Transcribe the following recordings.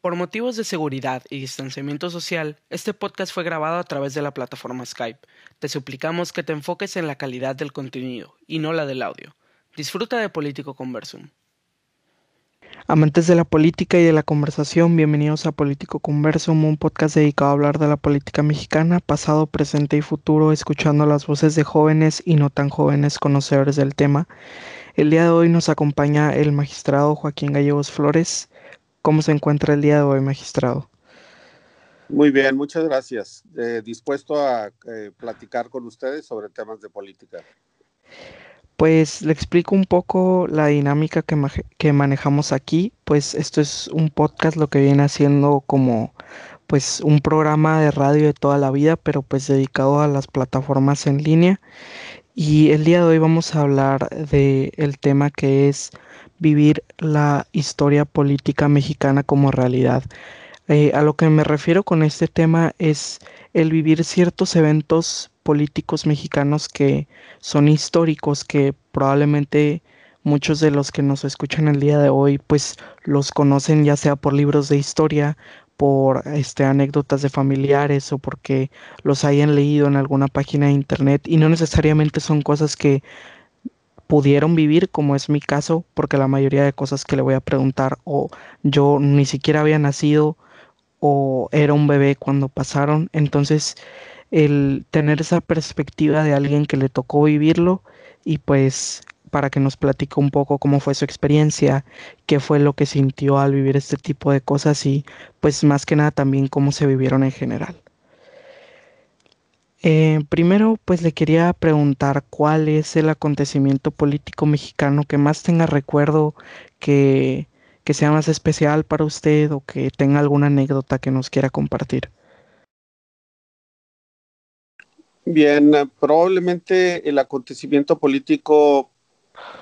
Por motivos de seguridad y distanciamiento social, este podcast fue grabado a través de la plataforma Skype. Te suplicamos que te enfoques en la calidad del contenido y no la del audio. Disfruta de Político Conversum. Amantes de la política y de la conversación, bienvenidos a Político Conversum, un podcast dedicado a hablar de la política mexicana, pasado, presente y futuro, escuchando las voces de jóvenes y no tan jóvenes conocedores del tema. El día de hoy nos acompaña el magistrado Joaquín Gallegos Flores. ¿Cómo se encuentra el día de hoy, magistrado? Muy bien, muchas gracias. Eh, dispuesto a eh, platicar con ustedes sobre temas de política. Pues le explico un poco la dinámica que, que, manejamos aquí. Pues esto es un podcast, lo que viene haciendo como pues un programa de radio de toda la vida, pero pues dedicado a las plataformas en línea. Y el día de hoy vamos a hablar de el tema que es vivir la historia política mexicana como realidad. Eh, a lo que me refiero con este tema es el vivir ciertos eventos políticos mexicanos que son históricos, que probablemente muchos de los que nos escuchan el día de hoy pues los conocen ya sea por libros de historia, por este anécdotas de familiares o porque los hayan leído en alguna página de internet y no necesariamente son cosas que pudieron vivir, como es mi caso, porque la mayoría de cosas que le voy a preguntar o yo ni siquiera había nacido o era un bebé cuando pasaron. Entonces, el tener esa perspectiva de alguien que le tocó vivirlo y pues para que nos platique un poco cómo fue su experiencia, qué fue lo que sintió al vivir este tipo de cosas y pues más que nada también cómo se vivieron en general. Eh, primero, pues le quería preguntar cuál es el acontecimiento político mexicano que más tenga recuerdo, que, que sea más especial para usted o que tenga alguna anécdota que nos quiera compartir. Bien, probablemente el acontecimiento político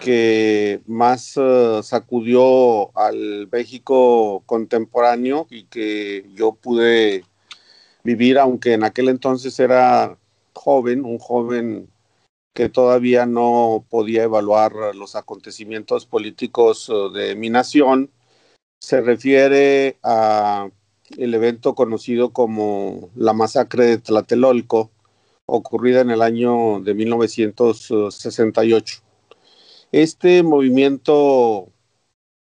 que más uh, sacudió al México contemporáneo y que yo pude vivir, aunque en aquel entonces era joven, un joven que todavía no podía evaluar los acontecimientos políticos uh, de mi nación, se refiere a el evento conocido como la masacre de Tlatelolco, ocurrida en el año de 1968. Este movimiento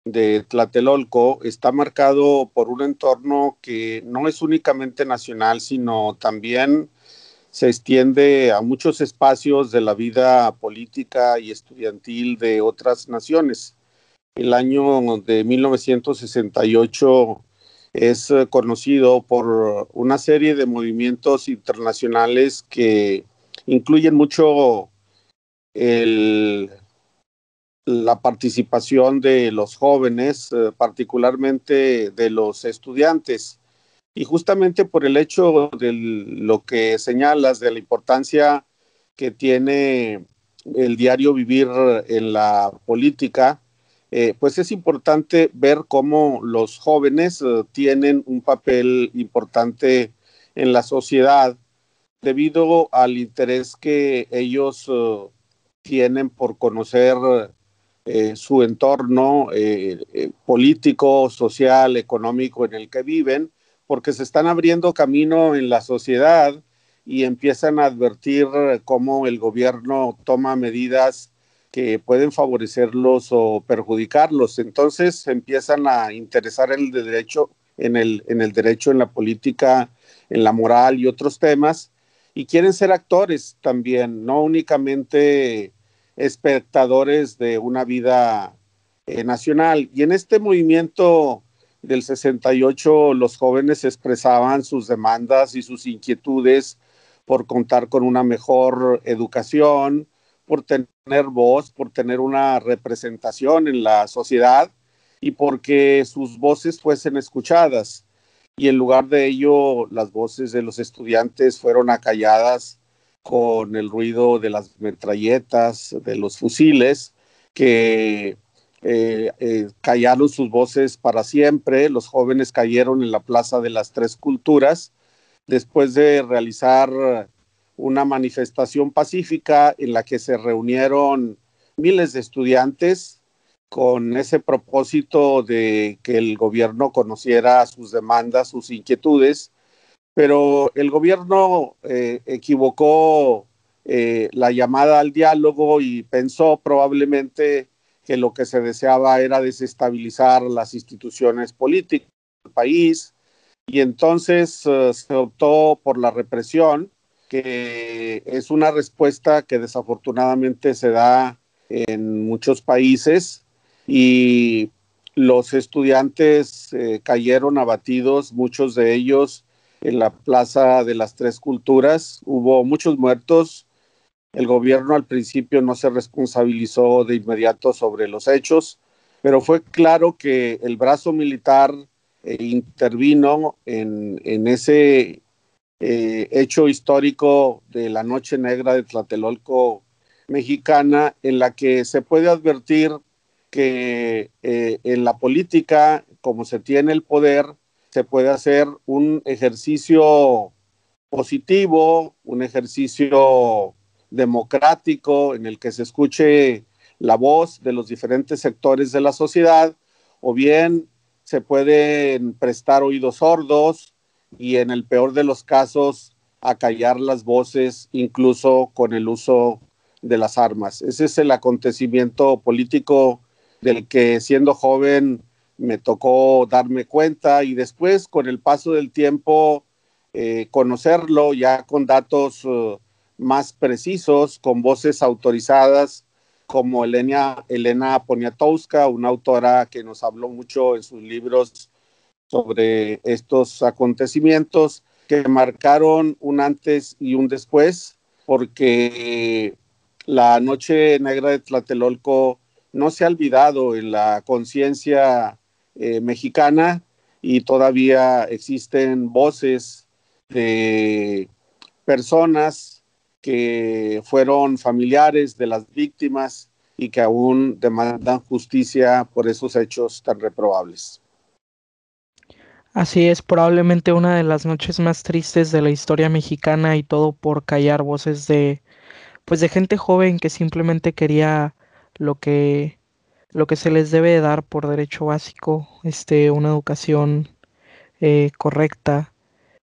de Tlatelolco está marcado por un entorno que no es únicamente nacional, sino también se extiende a muchos espacios de la vida política y estudiantil de otras naciones. El año de 1968 es conocido por una serie de movimientos internacionales que incluyen mucho el la participación de los jóvenes, eh, particularmente de los estudiantes. Y justamente por el hecho de lo que señalas, de la importancia que tiene el diario vivir en la política, eh, pues es importante ver cómo los jóvenes eh, tienen un papel importante en la sociedad debido al interés que ellos tienen por conocer eh, su entorno eh, eh, político, social, económico en el que viven, porque se están abriendo camino en la sociedad y empiezan a advertir cómo el gobierno toma medidas que pueden favorecerlos o perjudicarlos. Entonces empiezan a interesar el derecho, en el, en el derecho, en la política, en la moral y otros temas, y quieren ser actores también, no únicamente espectadores de una vida eh, nacional. Y en este movimiento del 68 los jóvenes expresaban sus demandas y sus inquietudes por contar con una mejor educación, por tener voz, por tener una representación en la sociedad y porque sus voces fuesen escuchadas. Y en lugar de ello, las voces de los estudiantes fueron acalladas con el ruido de las metralletas, de los fusiles, que eh, eh, callaron sus voces para siempre. Los jóvenes cayeron en la Plaza de las Tres Culturas después de realizar una manifestación pacífica en la que se reunieron miles de estudiantes con ese propósito de que el gobierno conociera sus demandas, sus inquietudes, pero el gobierno eh, equivocó eh, la llamada al diálogo y pensó probablemente que lo que se deseaba era desestabilizar las instituciones políticas del país. Y entonces eh, se optó por la represión, que es una respuesta que desafortunadamente se da en muchos países. Y los estudiantes cayeron abatidos, muchos de ellos en la Plaza de las Tres Culturas. Hubo muchos muertos. El gobierno al principio no se responsabilizó de inmediato sobre los hechos, pero fue claro que el brazo militar eh, intervino en, ese eh, hecho histórico de la Noche Negra de Tlatelolco mexicana, en la que se puede advertir que eh, en la política, como se tiene el poder, se puede hacer un ejercicio positivo, un ejercicio democrático en el que se escuche la voz de los diferentes sectores de la sociedad, o bien se pueden prestar oídos sordos y en el peor de los casos acallar las voces, incluso con el uso de las armas. Ese es el acontecimiento político del que siendo joven me tocó darme cuenta y después con el paso del tiempo eh, conocerlo ya con datos uh, más precisos, con voces autorizadas como Elena, Elena Poniatowska, una autora que nos habló mucho en sus libros sobre estos acontecimientos que marcaron un antes y un después, porque la Noche Negra de Tlatelolco no se ha olvidado en la conciencia eh, mexicana y todavía existen voces de personas que fueron familiares de las víctimas y que aún demandan justicia por esos hechos tan reprobables. Así es, probablemente una de las noches más tristes de la historia mexicana y todo por callar voces de pues de gente joven que simplemente quería lo que, lo que se les debe dar por derecho básico, este, una educación eh, correcta.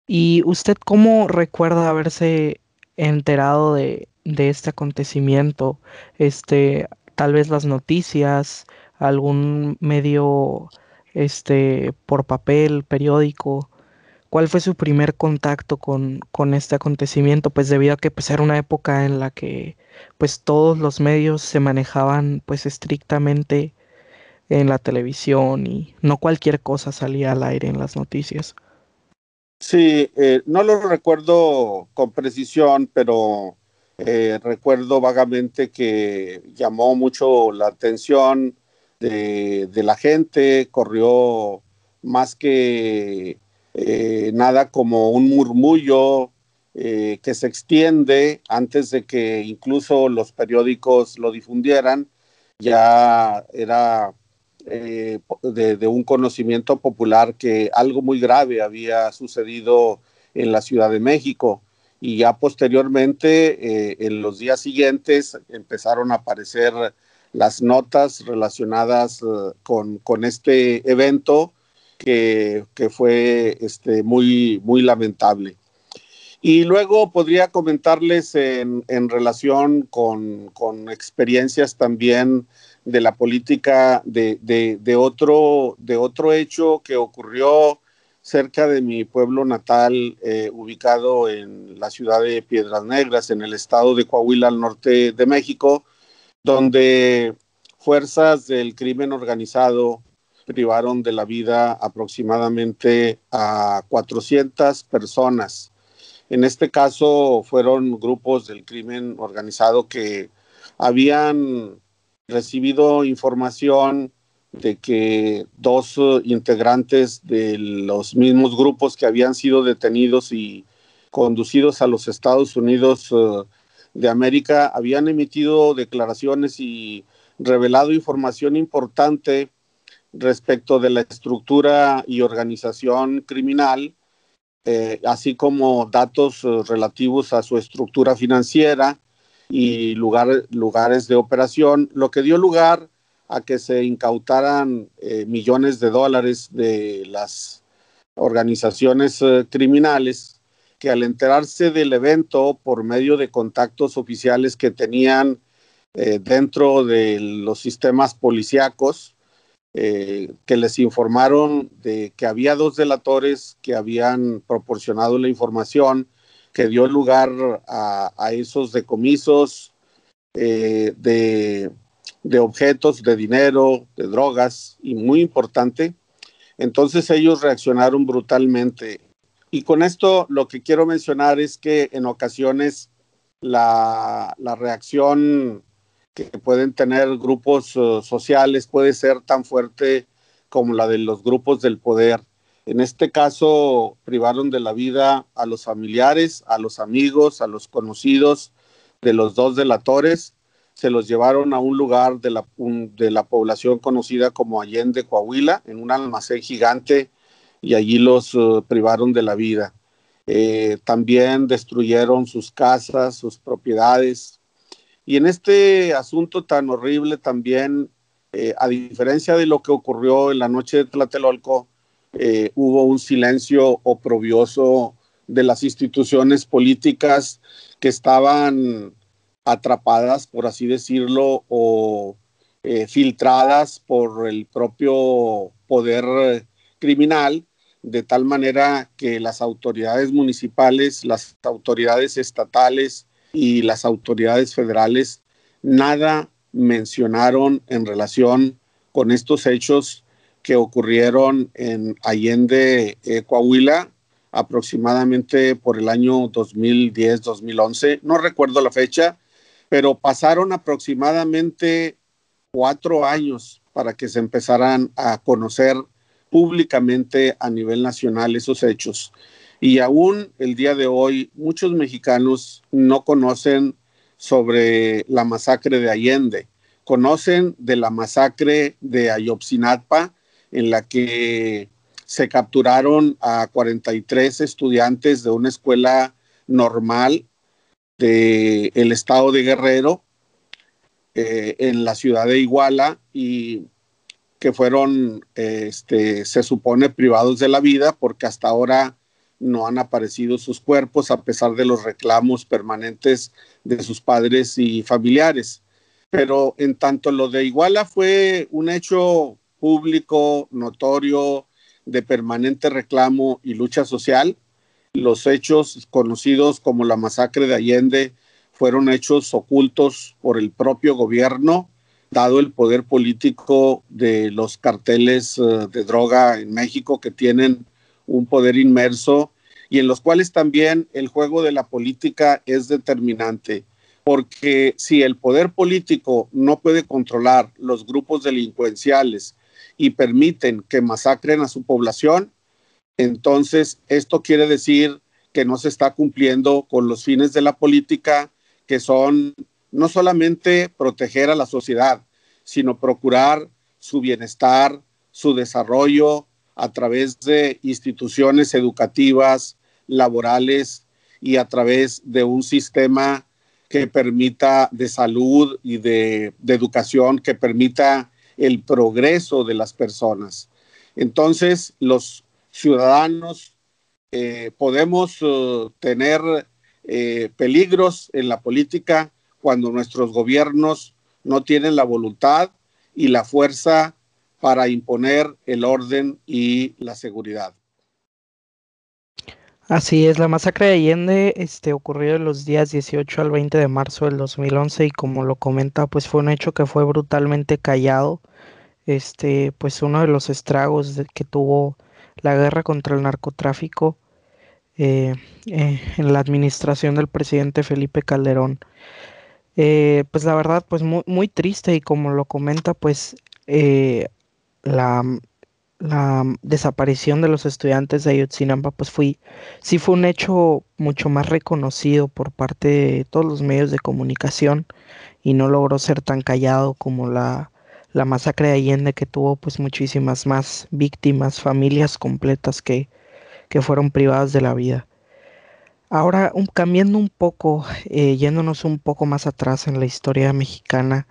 ¿Y usted cómo recuerda haberse enterado de, de este acontecimiento? Este, tal vez las noticias, algún medio este por papel, periódico. ¿Cuál fue su primer contacto con, con este acontecimiento? Pues debido a que pues, era una época en la que pues todos los medios se manejaban pues estrictamente en la televisión y no cualquier cosa salía al aire en las noticias. Sí, eh, no lo recuerdo con precisión, pero eh, recuerdo vagamente que llamó mucho la atención de, de la gente, corrió más que eh, nada como un murmullo eh, que se extiende antes de que incluso los periódicos lo difundieran, ya era eh, de, un conocimiento popular que algo muy grave había sucedido en la Ciudad de México. Y ya posteriormente, en los días siguientes, empezaron a aparecer las notas relacionadas con, con este evento que, fue este, muy, muy lamentable. Y luego podría comentarles en, relación con, experiencias también de la política de, otro, de otro hecho que ocurrió cerca de mi pueblo natal, eh, ubicado en la ciudad de Piedras Negras, en el estado de Coahuila, al norte de México, donde fuerzas del crimen organizado privaron de la vida aproximadamente a 400 personas. En este caso fueron grupos del crimen organizado que habían recibido información de que dos integrantes de los mismos grupos que habían sido detenidos y conducidos a los Estados Unidos eh, de América habían emitido declaraciones y revelado información importante respecto de la estructura y organización criminal, eh, así como datos eh, relativos a su estructura financiera y lugares de operación, lo que dio lugar a que se incautaran eh, millones de dólares de las organizaciones criminales que al enterarse del evento por medio de contactos oficiales que tenían dentro de los sistemas policíacos, que les informaron de que había dos delatores que habían proporcionado la información que dio lugar a, esos decomisos de de objetos, de dinero, de drogas y muy importante. Entonces ellos reaccionaron brutalmente. Y con esto lo que quiero mencionar es que en ocasiones la, reacción pueden tener grupos uh, sociales puede ser tan fuerte como la de los grupos del poder. En este caso, privaron de la vida a los familiares, a los amigos, a los conocidos de los dos delatores se los llevaron a un lugar de la, de la población conocida como Allende, Coahuila, en un almacén gigante, y allí los uh, privaron de la vida. Eh, también destruyeron sus casas, sus propiedades. Y en este asunto tan horrible también, eh, a diferencia de lo que ocurrió en la noche de Tlatelolco, eh, hubo un silencio oprobioso de las instituciones políticas que estaban atrapadas, por así decirlo, o eh, filtradas por el propio poder criminal, de tal manera que las autoridades municipales, las autoridades estatales y las autoridades federales nada mencionaron en relación con estos hechos que ocurrieron en Allende, eh, Coahuila, aproximadamente por el año 2010-2011. No recuerdo la fecha, pero pasaron aproximadamente cuatro años para que se empezaran a conocer públicamente a nivel nacional esos hechos. Y aún el día de hoy muchos mexicanos no conocen sobre la masacre de Allende, conocen de la masacre de Ayotzinapa en la que se capturaron a 43 estudiantes de una escuela normal el estado de Guerrero eh, en la ciudad de Iguala y que fueron, este, se supone, privados de la vida porque hasta ahora no han aparecido sus cuerpos a pesar de los reclamos permanentes de sus padres y familiares. Pero en tanto lo de Iguala fue un hecho público, notorio, de permanente reclamo y lucha social, los hechos conocidos como la masacre de Allende fueron hechos ocultos por el propio gobierno, dado el poder político de los carteles eh, de droga en México que tienen un poder inmerso y en los cuales también el juego de la política es determinante, porque si el poder político no puede controlar los grupos delincuenciales y permiten que masacren a su población, entonces, esto quiere decir que no se está cumpliendo con los fines de la política, que son no solamente proteger a la sociedad, sino procurar su bienestar, su desarrollo a través de instituciones educativas, laborales y a través de un sistema que permita de salud y de, educación, que permita el progreso de las personas. Entonces, los ciudadanos eh, podemos eh, tener eh, peligros en la política cuando nuestros gobiernos no tienen la voluntad y la fuerza para imponer el orden y la seguridad. Así es, la masacre de Allende este, ocurrió en los días 18 al 20 de marzo del 2011 y como lo comenta, pues fue un hecho que fue brutalmente callado. Este, pues uno de los estragos que tuvo la guerra contra el narcotráfico eh, eh, en la administración del presidente Felipe Calderón. Eh, pues la verdad, pues muy, muy, triste y como lo comenta, pues la, la, desaparición de los estudiantes de Ayotzinapa, pues fui, sí fue un hecho mucho más reconocido por parte de todos los medios de comunicación y no logró ser tan callado como la la masacre de Allende que tuvo pues muchísimas más víctimas, familias completas que, que fueron privadas de la vida. Ahora, cambiando un poco, eh, yéndonos un poco más atrás en la historia mexicana,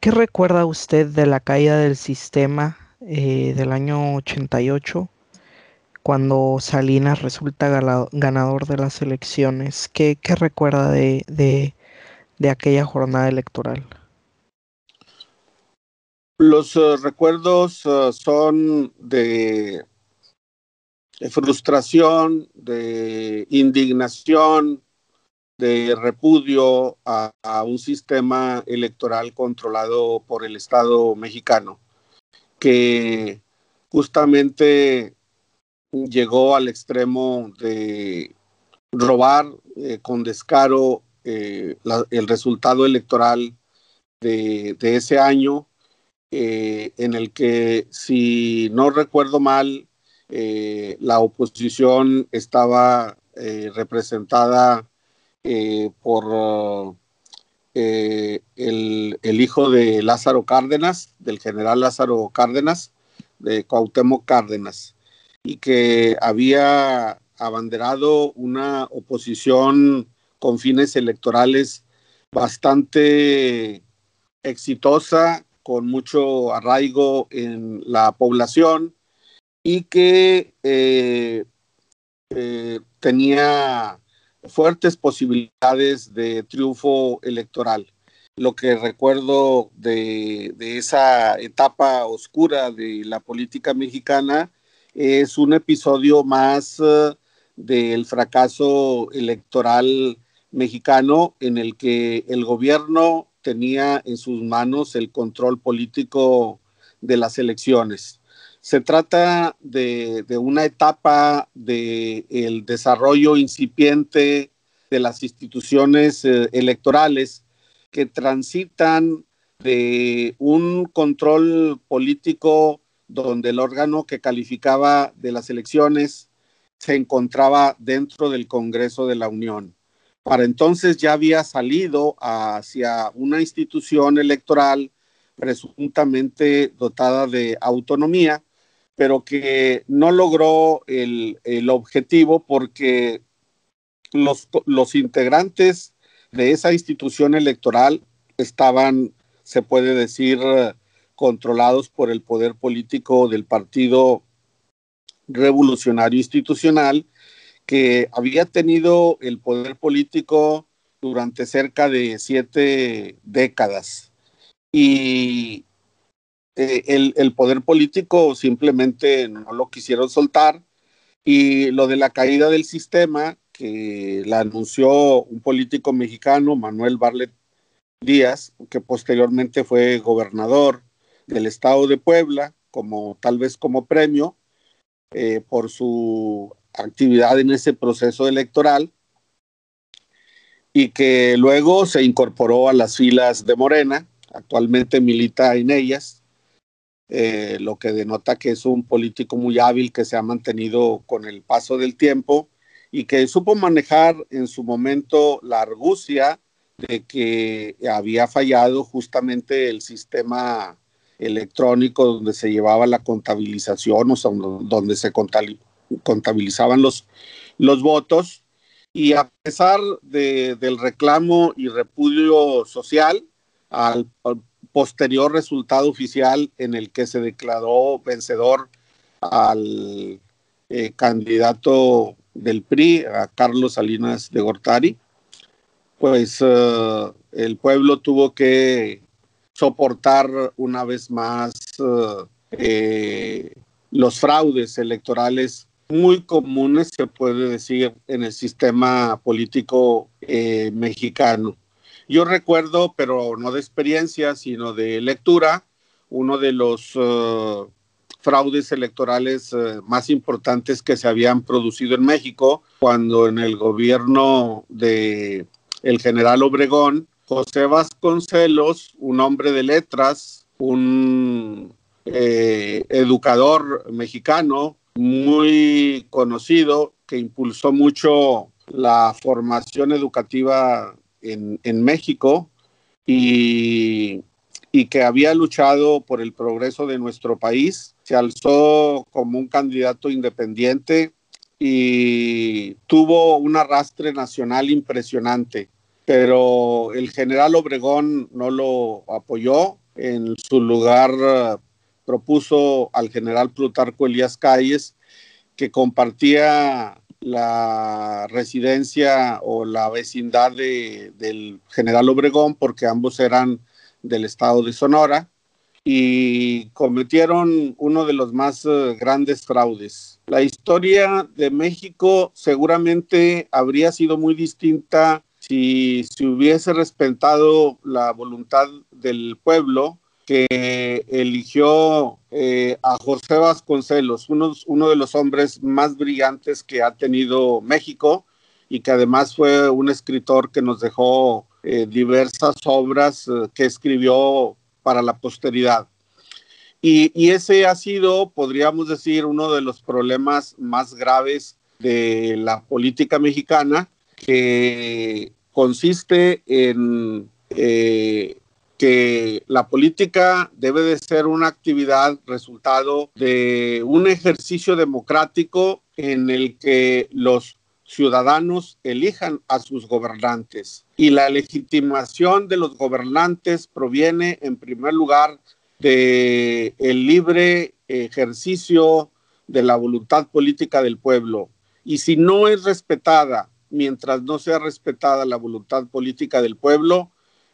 ¿qué recuerda usted de la caída del sistema eh, del año 88? cuando Salinas resulta ganador de las elecciones. ¿Qué, recuerda de, de, aquella jornada electoral? Los eh, recuerdos eh, son de, frustración, de indignación, de repudio a, un sistema electoral controlado por el Estado mexicano, que justamente llegó al extremo de robar eh, con descaro eh, el resultado electoral de, ese año, eh, en el que, si no recuerdo mal, la oposición estaba representada por el, el, hijo de Lázaro Cárdenas, del general Lázaro Cárdenas, de Cuauhtémoc Cárdenas y que había abanderado una oposición con fines electorales bastante exitosa, con mucho arraigo en la población y que eh, eh, tenía fuertes posibilidades de triunfo electoral. Lo que recuerdo de esa etapa oscura de la política mexicana es un episodio más eh, del fracaso electoral mexicano en el que el gobierno tenía en sus manos el control político de las elecciones. Se trata de, una etapa del desarrollo incipiente de las instituciones eh, electorales que transitan de un control político donde el órgano que calificaba de las elecciones se encontraba dentro del Congreso de la Unión. Para entonces ya había salido hacia una institución electoral presuntamente dotada de autonomía, pero que no logró el, objetivo porque los, los integrantes de esa institución electoral estaban, se puede decir, controlados por el poder político del Partido Revolucionario Institucional, que había tenido el poder político durante cerca de siete décadas. Y eh, el, poder político simplemente no lo quisieron soltar. Y lo de la caída del sistema, que la anunció un político mexicano, Manuel Barlet Díaz, que posteriormente fue gobernador del Estado de Puebla, como tal vez como premio eh, por su actividad en ese proceso electoral y que luego se incorporó a las filas de Morena, actualmente milita en ellas, eh, lo que denota que es un político muy hábil que se ha mantenido con el paso del tiempo y que supo manejar en su momento la argucia de que había fallado justamente el sistema electrónico donde se llevaba la contabilización, o sea, donde se contabilizaban los, votos. Y a pesar del reclamo y repudio social, al, posterior resultado oficial en el que se declaró vencedor al eh, candidato del PRI, a Carlos Salinas de Gortari, pues eh, el pueblo tuvo que soportar una vez más eh, los fraudes electorales muy comunes, se puede decir, en el sistema político mexicano. Yo recuerdo, pero no de experiencia, sino de lectura, uno de los eh, fraudes electorales más importantes que se habían producido en México, cuando en el gobierno de el general Obregón José Vasconcelos, un hombre de letras, un eh, educador mexicano muy conocido que impulsó mucho la formación educativa en, México y, y, que había luchado por el progreso de nuestro país. Se alzó como un candidato independiente y tuvo un arrastre nacional impresionante pero el general Obregón no lo apoyó. En su lugar eh, propuso al general Plutarco Elías Calles, que compartía la residencia o la vecindad del general Obregón, porque ambos eran del estado de Sonora, y cometieron uno de los más eh, grandes fraudes. La historia de México seguramente habría sido muy distinta si se hubiese respetado la voluntad del pueblo que eligió eh, a José Vasconcelos, uno, de los hombres más brillantes que ha tenido México y que además fue un escritor que nos dejó eh, diversas obras que escribió para la posteridad. Y, ese ha sido, podríamos decir, uno de los problemas más graves de la política mexicana, que consiste en eh, que la política debe de ser una actividad resultado de un ejercicio democrático en el que los ciudadanos elijan a sus gobernantes. Y la legitimación de los gobernantes proviene, en primer lugar, de el libre ejercicio de la voluntad política del pueblo. Y si no es respetada, mientras no sea respetada la voluntad política del pueblo,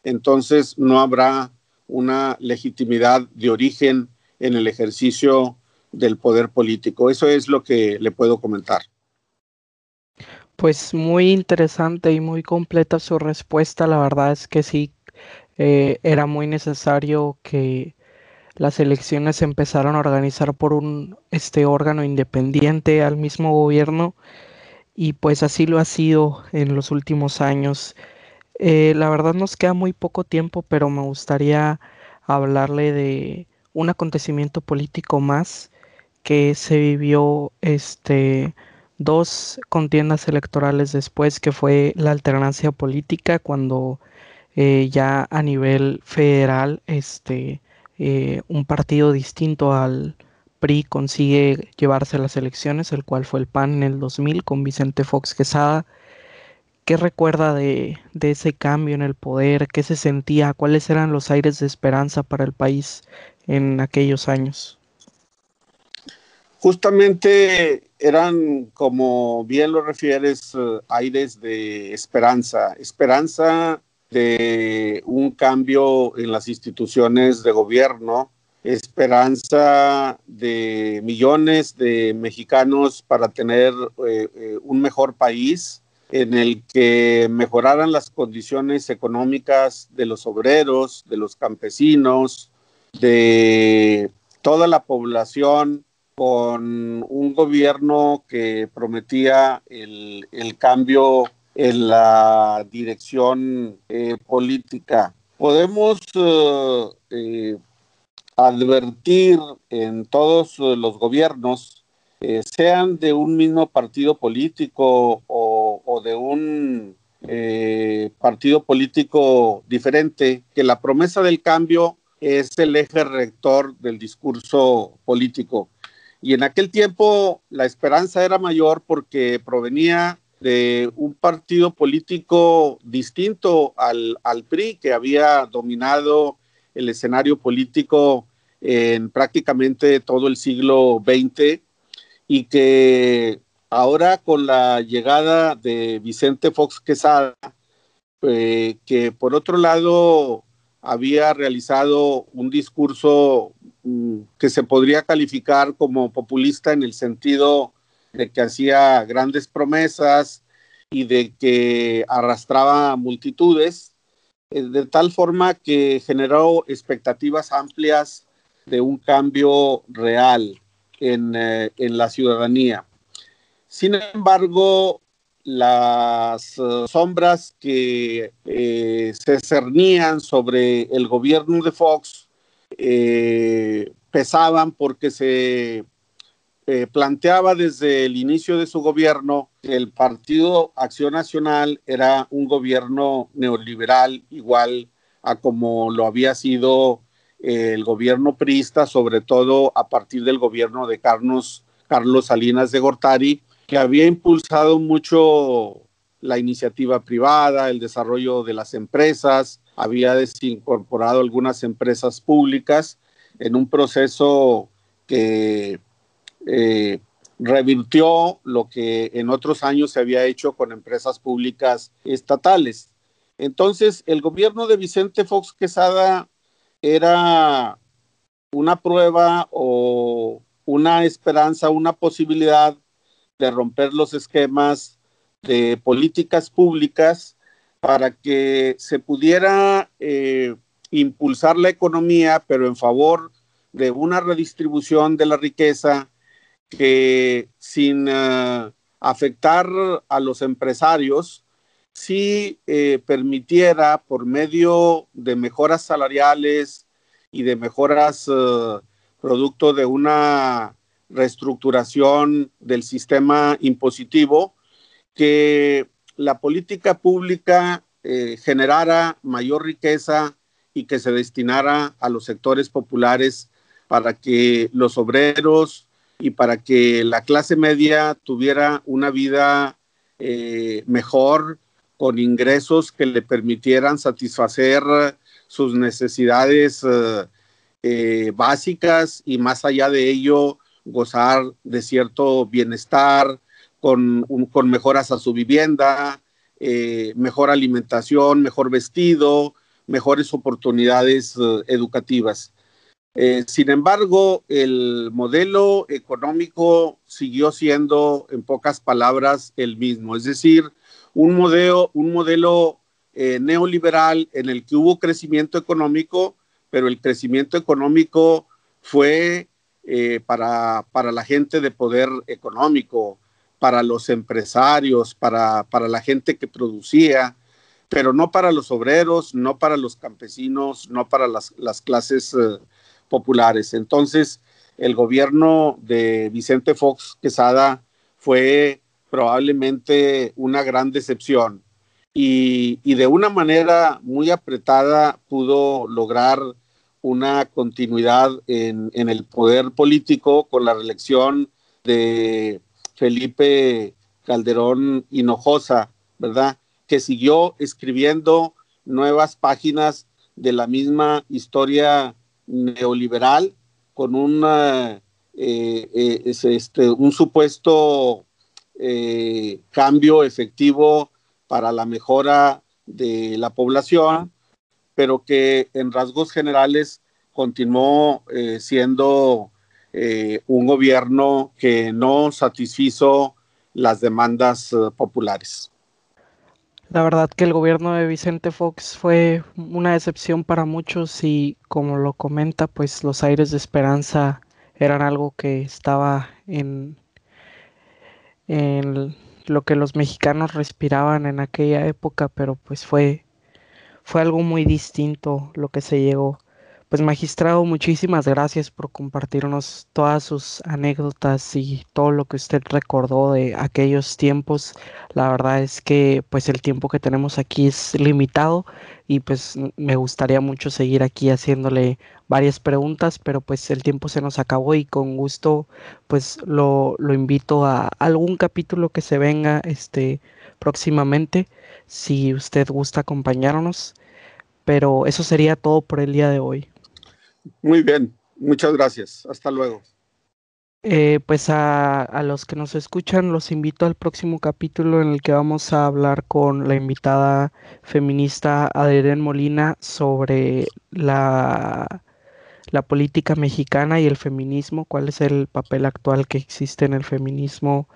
entonces no habrá una legitimidad de origen en el ejercicio del poder político. Eso es lo que le puedo comentar. Pues muy interesante y muy completa su respuesta. La verdad es que sí, eh, era muy necesario que las elecciones se empezaran a organizar por un este órgano independiente al mismo gobierno y pues así lo ha sido en los últimos años. Eh, la verdad nos queda muy poco tiempo, pero me gustaría hablarle de un acontecimiento político más que se vivió este dos contiendas electorales después, que fue la alternancia política, cuando eh, ya a nivel federal este, eh, un partido distinto al PRI consigue llevarse las elecciones, el cual fue el PAN en el 2000 con Vicente Fox Quesada. ¿Qué recuerda de, ese cambio en el poder? ¿Qué se sentía? ¿Cuáles eran los aires de esperanza para el país en aquellos años? Justamente eran, como bien lo refieres, eh, aires de esperanza, esperanza de un cambio en las instituciones de gobierno, esperanza de millones de mexicanos para tener eh, eh, un mejor país en el que mejoraran las condiciones económicas de los obreros, de los campesinos, de toda la población con un gobierno que prometía el, cambio en la dirección eh, política. Podemos eh, eh, advertir en todos los gobiernos, sean de un mismo partido político o, de un partido político diferente, que la promesa del cambio es el eje rector del discurso político. Y en aquel tiempo la esperanza era mayor porque provenía de un partido político distinto al PRI que había dominado el escenario político en prácticamente todo el siglo XX y que ahora con la llegada de Vicente Fox Quesada, eh, que por otro lado había realizado un discurso mm, que se podría calificar como populista en el sentido de que hacía grandes promesas y de que arrastraba multitudes, eh, de tal forma que generó expectativas amplias de un cambio real en, eh, en la ciudadanía. Sin embargo, las eh, sombras que eh, se cernían sobre el gobierno de Fox pesaban porque se planteaba desde el inicio de su gobierno que el Partido Acción Nacional era un gobierno neoliberal igual a como lo había sido el gobierno priista, sobre todo a partir del gobierno de Carlos, Carlos Salinas de Gortari, que había impulsado mucho la iniciativa privada, el desarrollo de las empresas, había desincorporado algunas empresas públicas en un proceso que eh, revirtió lo que en otros años se había hecho con empresas públicas estatales. Entonces, el gobierno de Vicente Fox Quesada era una prueba o una esperanza, una posibilidad de romper los esquemas de políticas públicas para que se pudiera eh, impulsar la economía, pero en favor de una redistribución de la riqueza que sin eh, afectar a los empresarios, sí eh, permitiera por medio de mejoras salariales y de mejoras producto de una reestructuración del sistema impositivo, que la política pública eh, generara mayor riqueza y que se destinara a los sectores populares para que los obreros y para que la clase media tuviera una vida eh, mejor, con ingresos que le permitieran satisfacer sus necesidades eh, básicas y más allá de ello gozar de cierto bienestar, con, con mejoras a su vivienda, eh, mejor alimentación, mejor vestido, mejores oportunidades eh, educativas. Eh, sin embargo, el modelo económico siguió siendo, en pocas palabras, el mismo, es decir, un modelo, un modelo neoliberal en el que hubo crecimiento económico, pero el crecimiento económico fue eh, para, para, la gente de poder económico, para los empresarios, para, para la gente que producía, pero no para los obreros, no para los campesinos, no para las, las clases eh, populares. Entonces, el gobierno de Vicente Fox Quesada fue probablemente una gran decepción y, y de una manera muy apretada pudo lograr una continuidad en, el poder político con la reelección de Felipe Calderón Hinojosa, ¿verdad? Que siguió escribiendo nuevas páginas de la misma historia neoliberal con eh, eh, este, un supuesto eh, cambio efectivo para la mejora de la población pero que en rasgos generales continuó siendo un gobierno que no satisfizo las demandas populares. La verdad que el gobierno de Vicente Fox fue una decepción para muchos y como lo comenta, pues los aires de esperanza eran algo que estaba en, en lo que los mexicanos respiraban en aquella época, pero pues fue fue algo muy distinto lo que se llegó. Pues magistrado, muchísimas gracias por compartirnos todas sus anécdotas y todo lo que usted recordó de aquellos tiempos. La verdad es que pues el tiempo que tenemos aquí es limitado y pues me gustaría mucho seguir aquí haciéndole varias preguntas, pero pues el tiempo se nos acabó y con gusto pues lo, lo invito a algún capítulo que se venga este próximamente si usted gusta acompañarnos. Pero eso sería todo por el día de hoy. Muy bien, muchas gracias. Hasta luego. Eh, pues a, a, los que nos escuchan los invito al próximo capítulo en el que vamos a hablar con la invitada feminista Adrián Molina sobre la, la política mexicana y el feminismo, cuál es el papel actual que existe en el feminismo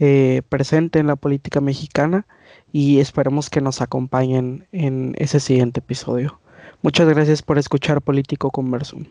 eh, presente en la política mexicana y esperemos que nos acompañen en ese siguiente episodio. Muchas gracias por escuchar Político Conversum.